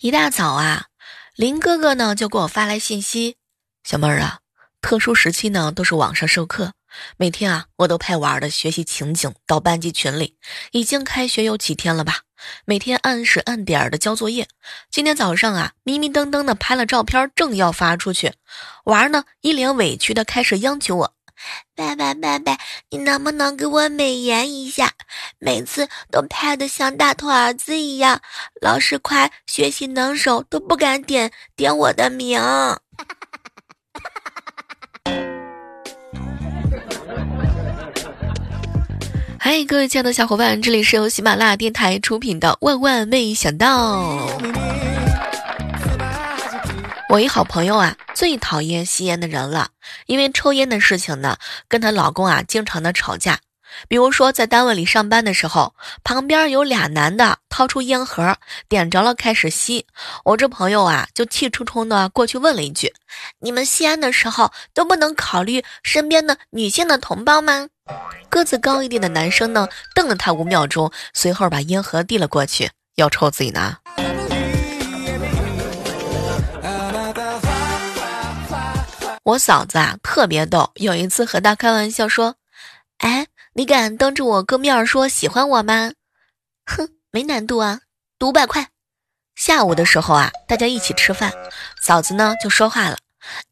一大早啊，林哥哥呢就给我发来信息：“小妹儿啊，特殊时期呢都是网上授课，每天啊我都拍娃儿的学习情景到班级群里。已经开学有几天了吧？每天按时按点儿的交作业。今天早上啊，迷迷瞪瞪的拍了照片，正要发出去，娃儿呢一脸委屈的开始央求我。”拜拜拜拜，你能不能给我美颜一下？每次都拍的像大头儿子一样，老师夸学习能手都不敢点点我的名。嗨，各位亲爱的小伙伴，这里是由喜马拉雅电台出品的《万万没想到》。我一好朋友啊，最讨厌吸烟的人了，因为抽烟的事情呢，跟她老公啊经常的吵架。比如说在单位里上班的时候，旁边有俩男的掏出烟盒点着了开始吸，我这朋友啊就气冲冲的过去问了一句：“你们吸烟的时候都不能考虑身边的女性的同胞吗？”个子高一点的男生呢瞪了他五秒钟，随后把烟盒递了过去，要抽自己拿。我嫂子啊特别逗，有一次和她开玩笑说：“哎，你敢当着我哥面说喜欢我吗？”哼，没难度啊，赌五百块。下午的时候啊，大家一起吃饭，嫂子呢就说话了：“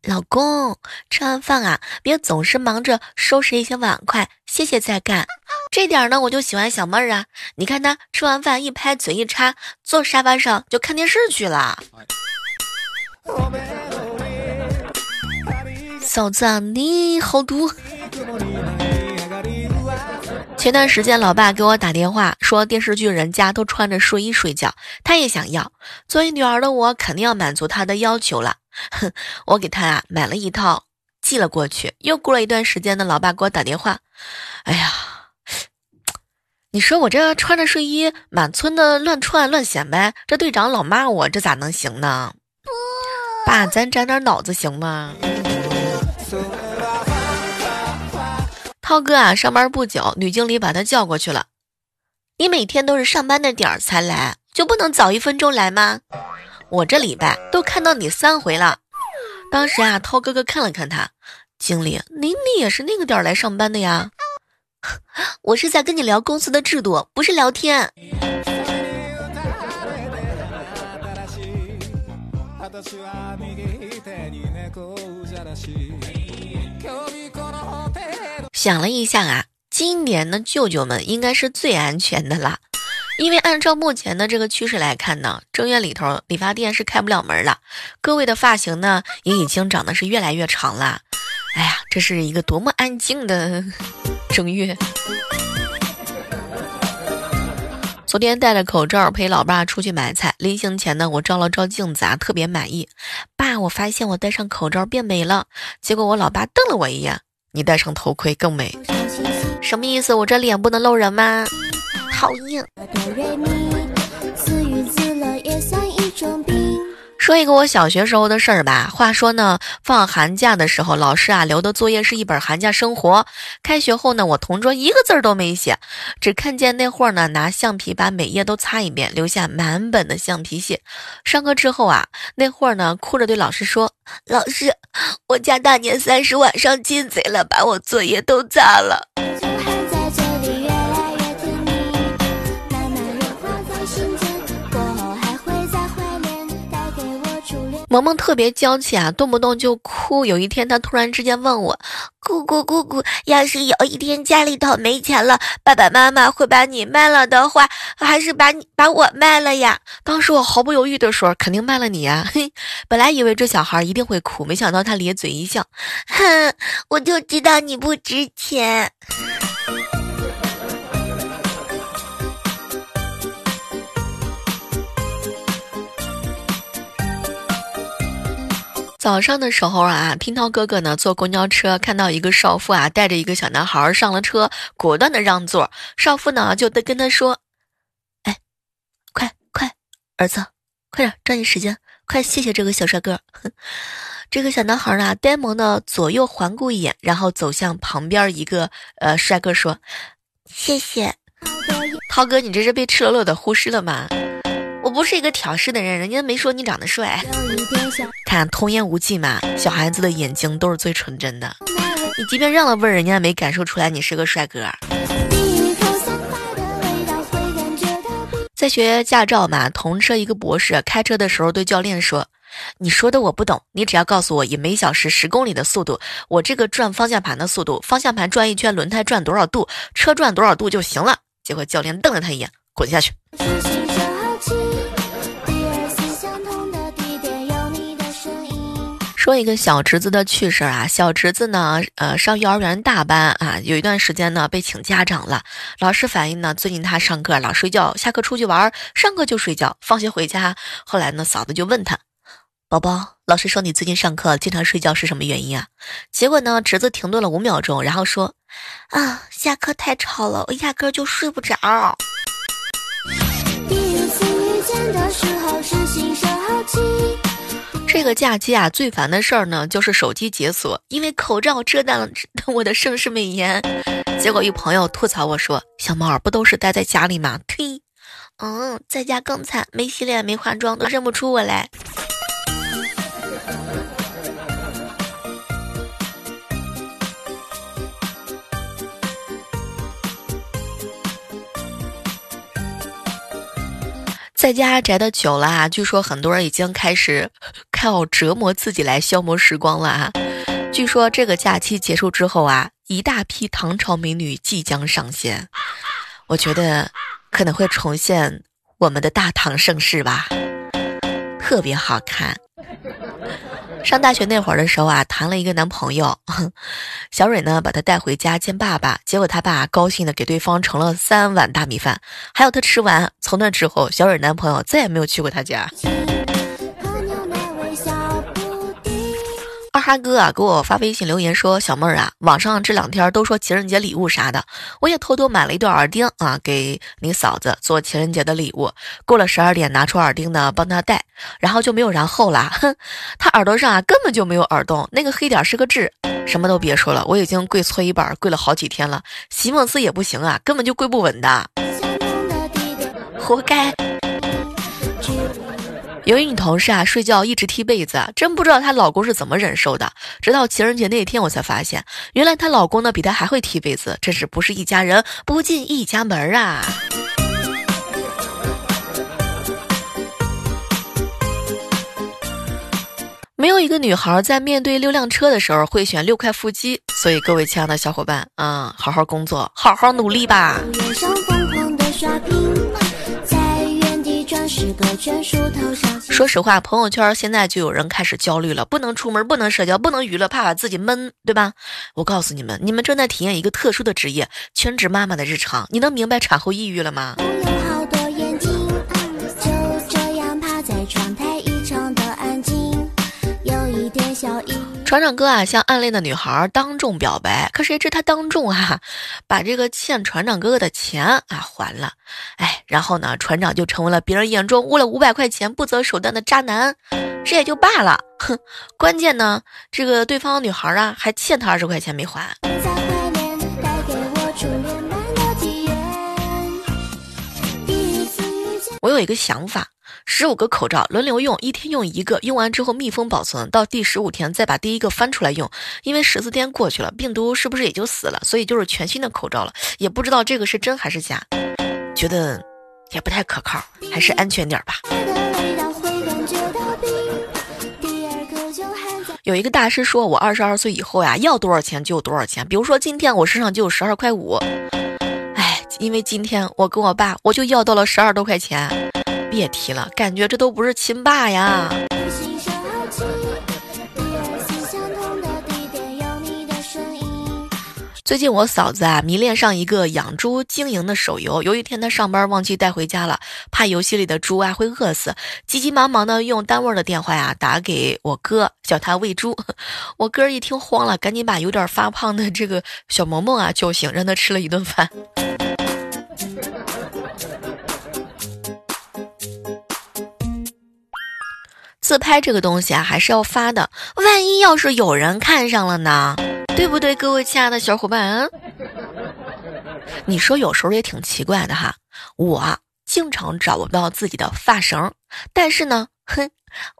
老公，吃完饭啊，别总是忙着收拾一些碗筷，歇歇再干。这点呢，我就喜欢小妹儿啊。你看她吃完饭一拍嘴一插，坐沙发上就看电视去了。”嫂子，你好毒！前段时间，老爸给我打电话说，电视剧人家都穿着睡衣睡觉，他也想要。作为女儿的我，肯定要满足他的要求了。哼，我给他啊买了一套，寄了过去。又过了一段时间呢，老爸给我打电话，哎呀，你说我这穿着睡衣满村的乱窜乱显摆，这队长老骂我，这咋能行呢？爸，咱长点脑子行吗？涛哥啊，上班不久，女经理把他叫过去了。你每天都是上班的点儿才来，就不能早一分钟来吗？我这礼拜都看到你三回了。当时啊，涛哥哥看了看他，经理，您你也是那个点儿来上班的呀？我是在跟你聊公司的制度，不是聊天。想了一下啊，今年的舅舅们应该是最安全的啦，因为按照目前的这个趋势来看呢，正月里头理发店是开不了门了，各位的发型呢也已经长得是越来越长了。哎呀，这是一个多么安静的 正月！昨天戴着口罩陪老爸出去买菜，临行前呢，我照了照镜子啊，特别满意。爸，我发现我戴上口罩变美了。结果我老爸瞪了我一眼。你戴上头盔更美，什么意思？我这脸不能露人吗？讨厌。说一个我小学时候的事儿吧。话说呢，放寒假的时候，老师啊留的作业是一本寒假生活。开学后呢，我同桌一个字儿都没写，只看见那会儿呢拿橡皮把每页都擦一遍，留下满本的橡皮屑。上课之后啊，那会儿呢哭着对老师说：“老师，我家大年三十晚上进贼了，把我作业都砸了。”萌萌特别娇气啊，动不动就哭。有一天，她突然之间问我：“姑姑姑姑，要是有一天家里头没钱了，爸爸妈妈会把你卖了的话，还是把你把我卖了呀？”当时我毫不犹豫的说：“肯定卖了你呀！”嘿，本来以为这小孩一定会哭，没想到他咧嘴一笑：“哼，我就知道你不值钱。”早上的时候啊，pinto 涛哥哥呢坐公交车，看到一个少妇啊带着一个小男孩上了车，果断的让座。少妇呢就得跟他说：“哎，快快，儿子，快点抓紧时间，快谢谢这个小帅哥。”这个小男孩啊呆萌的左右环顾一眼，然后走向旁边一个呃帅哥说：“谢谢，涛哥，你这是被赤裸裸的忽视了吗？”不是一个挑事的人，人家没说你长得帅。看童言无忌嘛，小孩子的眼睛都是最纯真的。你即便让了味儿，人家也没感受出来你是个帅哥。在学驾照嘛，同车一个博士开车的时候对教练说：“你说的我不懂，你只要告诉我以每小时十公里的速度，我这个转方向盘的速度，方向盘转一圈，轮胎转多少度，车转多少度就行了。”结果教练瞪了他一眼，滚下去。说一个小侄子的趣事啊，小侄子呢，呃，上幼儿园大班啊，有一段时间呢被请家长了。老师反映呢，最近他上课老睡觉，下课出去玩，上课就睡觉，放学回家。后来呢，嫂子就问他，宝宝，老师说你最近上课经常睡觉是什么原因啊？结果呢，侄子停顿了五秒钟，然后说，啊，下课太吵了，我压根就睡不着。第一次遇见的时候是新生。这个假期啊，最烦的事儿呢，就是手机解锁，因为口罩遮挡了 我的盛世美颜。结果一朋友吐槽我说：“小猫儿不都是待在家里吗？”呸！嗯，在家更惨，没洗脸没化妆都认不出我来。在家宅的久了啊，据说很多人已经开始靠折磨自己来消磨时光了啊。据说这个假期结束之后啊，一大批唐朝美女即将上线，我觉得可能会重现我们的大唐盛世吧，特别好看。上大学那会儿的时候啊，谈了一个男朋友，小蕊呢把他带回家见爸爸，结果他爸高兴的给对方盛了三碗大米饭，还有他吃完。从那之后，小蕊男朋友再也没有去过他家。哈哥啊，给我发微信留言说：“小妹儿啊，网上这两天都说情人节礼物啥的，我也偷偷买了一对耳钉啊，给你嫂子做情人节的礼物。过了十二点，拿出耳钉呢，帮她戴，然后就没有然后了。哼，她耳朵上啊根本就没有耳洞，那个黑点是个痣。什么都别说了，我已经跪搓衣板跪了好几天了，席梦思也不行啊，根本就跪不稳的，活该。”有一女同事啊，睡觉一直踢被子，真不知道她老公是怎么忍受的。直到情人节那天，我才发现，原来她老公呢比她还会踢被子，真是不是一家人不进一家门啊！没有一个女孩在面对六辆车的时候会选六块腹肌，所以各位亲爱的小伙伴，嗯，好好工作，好好努力吧。说实话，朋友圈现在就有人开始焦虑了，不能出门，不能社交，不能娱乐，怕把自己闷，对吧？我告诉你们，你们正在体验一个特殊的职业——全职妈妈的日常。你能明白产后抑郁了吗？船长哥啊，向暗恋的女孩当众表白，可谁知他当众啊，把这个欠船长哥哥的钱啊还了，哎，然后呢，船长就成为了别人眼中为了五百块钱不择手段的渣男，这也就罢了，哼，关键呢，这个对方女孩啊还欠他二十块钱没还。我有一个想法。十五个口罩轮流用，一天用一个，用完之后密封保存，到第十五天再把第一个翻出来用。因为十四天过去了，病毒是不是也就死了？所以就是全新的口罩了。也不知道这个是真还是假，觉得也不太可靠，还是安全点吧。有一个大师说，我二十二岁以后呀，要多少钱就有多少钱。比如说今天我身上就有十二块五，哎，因为今天我跟我爸我就要到了十二多块钱。别提了，感觉这都不是亲爸呀。最近我嫂子啊迷恋上一个养猪经营的手游，有一天她上班忘记带回家了，怕游戏里的猪啊会饿死，急急忙忙的用单位的电话呀打给我哥，叫他喂猪。我哥一听慌了，赶紧把有点发胖的这个小萌萌啊叫醒，让他吃了一顿饭。自拍这个东西啊，还是要发的。万一要是有人看上了呢？对不对，各位亲爱的小伙伴？你说有时候也挺奇怪的哈。我经常找不到自己的发绳，但是呢，哼，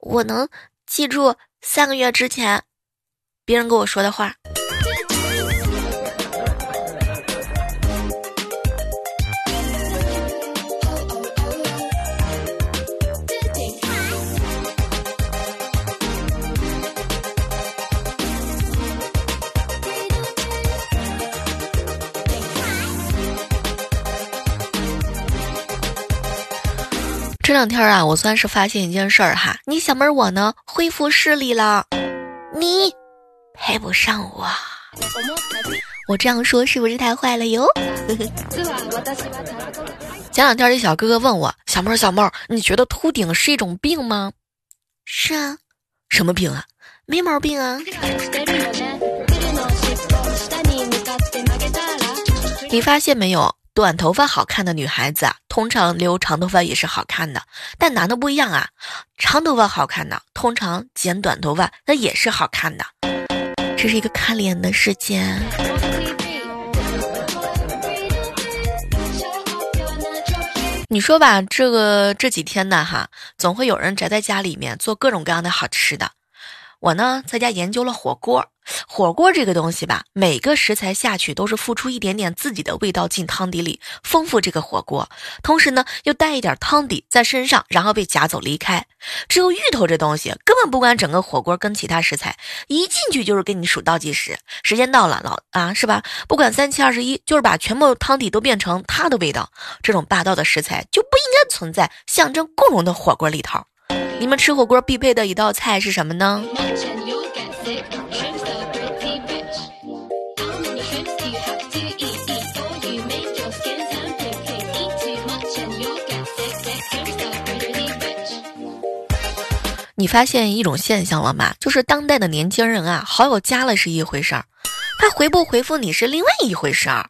我能记住三个月之前别人跟我说的话。两天啊，我算是发现一件事儿哈，你小妹儿我呢恢复视力了，你配不上我。我这样说是不是太坏了哟？前两天一小哥哥问我，小妹儿小妹儿，你觉得秃顶是一种病吗？是啊，什么病啊？没毛病啊。你发现没有？短头发好看的女孩子啊，通常留长头发也是好看的，但男的不一样啊，长头发好看的，通常剪短头发那也是好看的，这是一个看脸的世界。你说吧，这个这几天呢，哈，总会有人宅在家里面做各种各样的好吃的。我呢，在家研究了火锅。火锅这个东西吧，每个食材下去都是付出一点点自己的味道进汤底里，丰富这个火锅。同时呢，又带一点汤底在身上，然后被夹走离开。只有芋头这东西，根本不管整个火锅跟其他食材，一进去就是给你数倒计时，时间到了，老啊是吧？不管三七二十一，就是把全部汤底都变成它的味道。这种霸道的食材就不应该存在象征共荣的火锅里头。你们吃火锅必备的一道菜是什么呢？你发现一种现象了吗？就是当代的年轻人啊，好友加了是一回事儿，他回不回复你是另外一回事儿。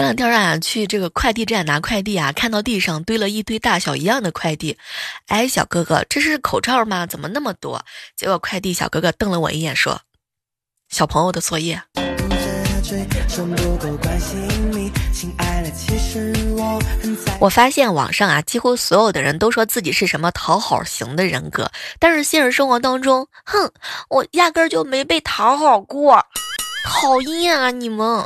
前两天啊，去这个快递站拿快递啊，看到地上堆了一堆大小一样的快递。哎，小哥哥，这是口罩吗？怎么那么多？结果快递小哥哥瞪了我一眼，说：“小朋友的作业。”我发现网上啊，几乎所有的人都说自己是什么讨好型的人格，但是现实生活当中，哼，我压根就没被讨好过，讨厌啊你们！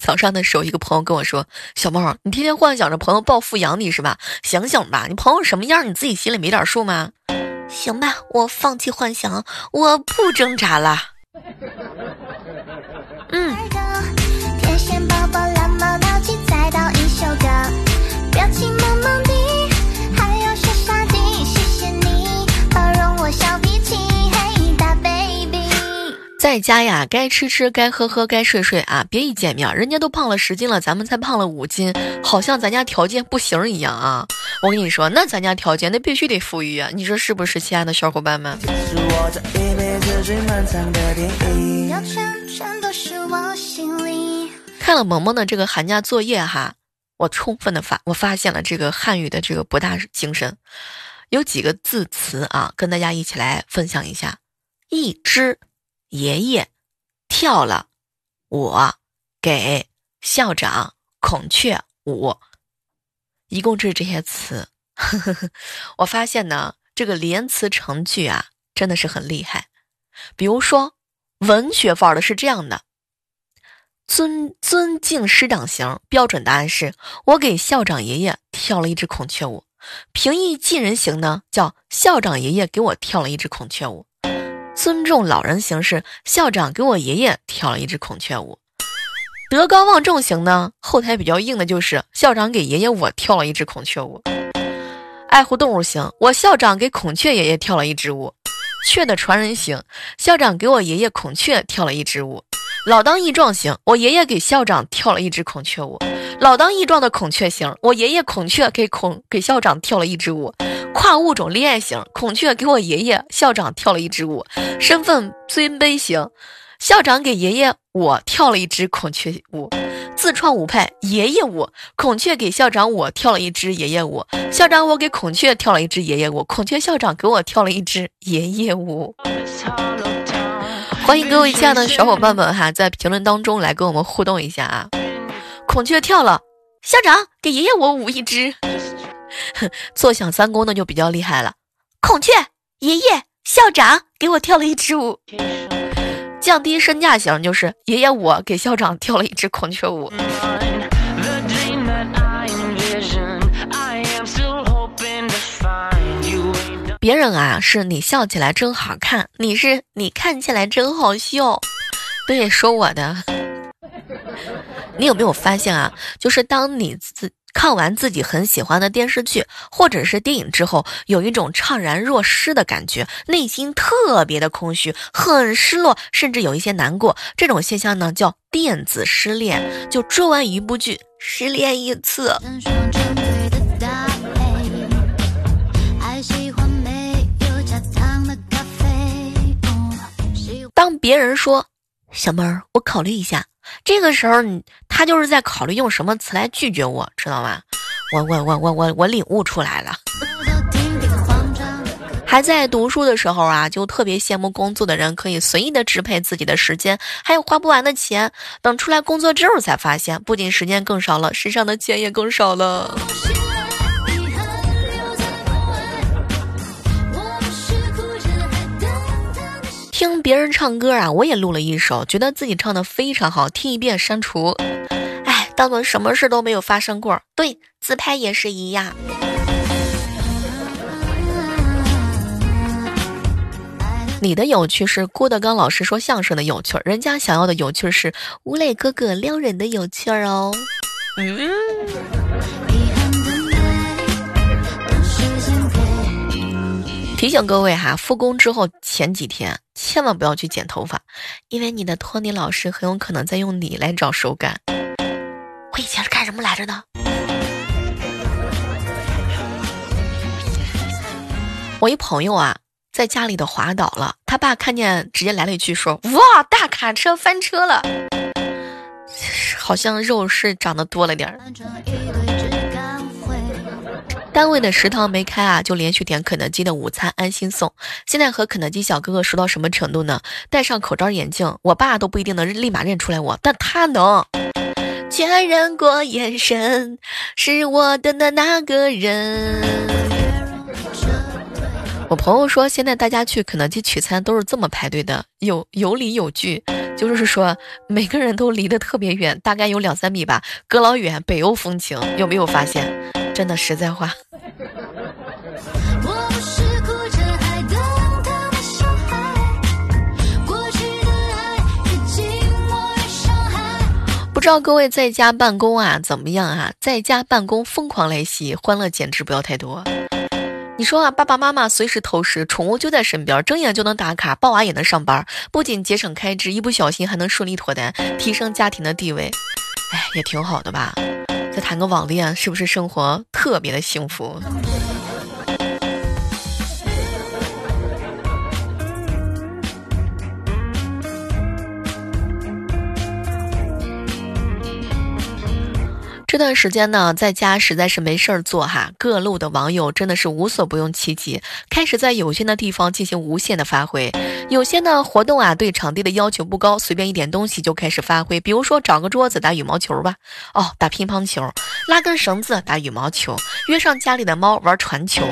早上的时候，一个朋友跟我说：“小猫，你天天幻想着朋友暴富养你是吧？想想吧，你朋友什么样，你自己心里没点数吗？”行吧，我放弃幻想，我不挣扎了。嗯。在家呀，该吃吃，该喝喝，该睡睡啊！别一见面，人家都胖了十斤了，咱们才胖了五斤，好像咱家条件不行一样啊！我跟你说，那咱家条件那必须得富裕啊！你说是不是，亲爱的小伙伴们？看了萌萌的这个寒假作业哈，我充分的发，我发现了这个汉语的这个博大精深，有几个字词啊，跟大家一起来分享一下，一只。爷爷跳了，我给校长孔雀舞，一共就是这些词。我发现呢，这个连词成句啊，真的是很厉害。比如说，文学范儿的是这样的：尊尊敬师长型，标准答案是我给校长爷爷跳了一支孔雀舞；平易近人型呢，叫校长爷爷给我跳了一支孔雀舞。尊重老人型是校长给我爷爷跳了一支孔雀舞，德高望重型呢，后台比较硬的就是校长给爷爷我跳了一支孔雀舞。爱护动物型，我校长给孔雀爷爷跳了一支舞。雀的传人型，校长给我爷爷孔雀跳了一支舞。老当益壮型，我爷爷给校长跳了一支孔雀舞。老当益壮的孔雀型，我爷爷孔雀给孔给校长跳了一支舞。跨物种恋爱型，孔雀给我爷爷校长跳了一支舞；身份尊卑型，校长给爷爷我跳了一支孔雀舞，自创舞派爷爷舞。孔雀给校长我跳了一支爷爷舞，校长我给孔雀跳了一支爷爷舞，孔雀校长给我跳了一支爷爷舞。欢迎各位亲爱的小伙伴们哈，在评论当中来跟我们互动一下啊！孔雀跳了，校长给爷爷我舞一支。坐享三公的就比较厉害了，孔雀爷爷校长给我跳了一支舞。降低身价型就是爷爷我给校长跳了一支孔雀舞。别人啊是你笑起来真好看，你是你看起来真好笑。对，说我的。你有没有发现啊？就是当你自看完自己很喜欢的电视剧或者是电影之后，有一种怅然若失的感觉，内心特别的空虚，很失落，甚至有一些难过。这种现象呢，叫电子失恋。就追完一部剧，失恋一次。当别人说“小妹儿，我考虑一下”，这个时候你。他就是在考虑用什么词来拒绝我，知道吗？我我我我我我领悟出来了。还在读书的时候啊，就特别羡慕工作的人可以随意的支配自己的时间，还有花不完的钱。等出来工作之后才发现，不仅时间更少了，身上的钱也更少了。别人唱歌啊，我也录了一首，觉得自己唱的非常好，听一遍删除。哎，当做什么事都没有发生过。对，自拍也是一样。你的有趣是郭德纲老师说相声的有趣，人家想要的有趣是吴磊哥哥撩人的有趣哦。嗯。提醒各位哈，复工之后前几天千万不要去剪头发，因为你的托尼老师很有可能在用你来找手感。我以前是干什么来着的？我一朋友啊，在家里的滑倒了，他爸看见直接来了一句说：“哇，大卡车翻车了，好像肉是长得多了点儿。”单位的食堂没开啊，就连续点肯德基的午餐安心送。现在和肯德基小哥哥熟到什么程度呢？戴上口罩眼镜，我爸都不一定能立马认出来我，但他能。确认过眼神，是我的的那个人。我朋友说，现在大家去肯德基取餐都是这么排队的，有有理有据，就是说每个人都离得特别远，大概有两三米吧，隔老远，北欧风情，有没有发现？真的实在话。不知道各位在家办公啊怎么样啊？在家办公疯狂来袭，欢乐简直不要太多。你说啊，爸爸妈妈随时偷食，宠物就在身边，睁眼就能打卡，抱娃也能上班，不仅节省开支，一不小心还能顺利脱单，提升家庭的地位，哎，也挺好的吧？再谈个网恋，是不是生活特别的幸福？这段时间呢，在家实在是没事儿做哈，各路的网友真的是无所不用其极，开始在有限的地方进行无限的发挥。有些呢活动啊，对场地的要求不高，随便一点东西就开始发挥。比如说找个桌子打羽毛球吧，哦，打乒乓球，拉根绳子打羽毛球，约上家里的猫玩传球。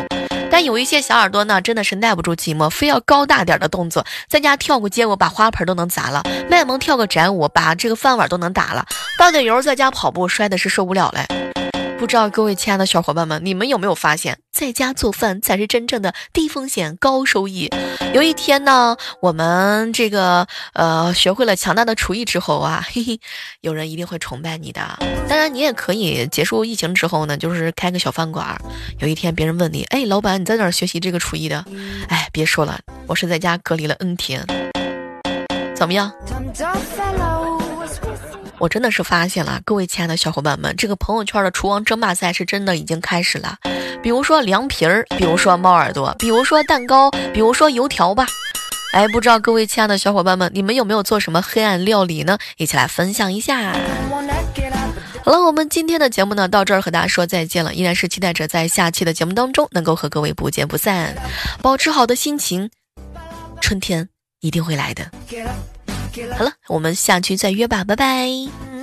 但有一些小耳朵呢，真的是耐不住寂寞，非要高大点的动作，在家跳个街舞，把花盆都能砸了；卖萌跳个宅舞，把这个饭碗都能打了；倒点油，在家跑步，摔的是受不了嘞。不知道各位亲爱的小伙伴们，你们有没有发现，在家做饭才是真正的低风险高收益？有一天呢，我们这个呃学会了强大的厨艺之后啊，嘿嘿，有人一定会崇拜你的。当然，你也可以结束疫情之后呢，就是开个小饭馆。有一天别人问你，哎，老板，你在哪儿学习这个厨艺的？哎，别说了，我是在家隔离了 N 天。怎么样？我真的是发现了，各位亲爱的小伙伴们，这个朋友圈的厨王争霸赛是真的已经开始了。比如说凉皮儿，比如说猫耳朵，比如说蛋糕，比如说油条吧。哎，不知道各位亲爱的小伙伴们，你们有没有做什么黑暗料理呢？一起来分享一下。好了，我们今天的节目呢，到这儿和大家说再见了。依然是期待着在下期的节目当中能够和各位不见不散。保持好的心情，春天一定会来的。好了，我们下期再约吧，拜拜。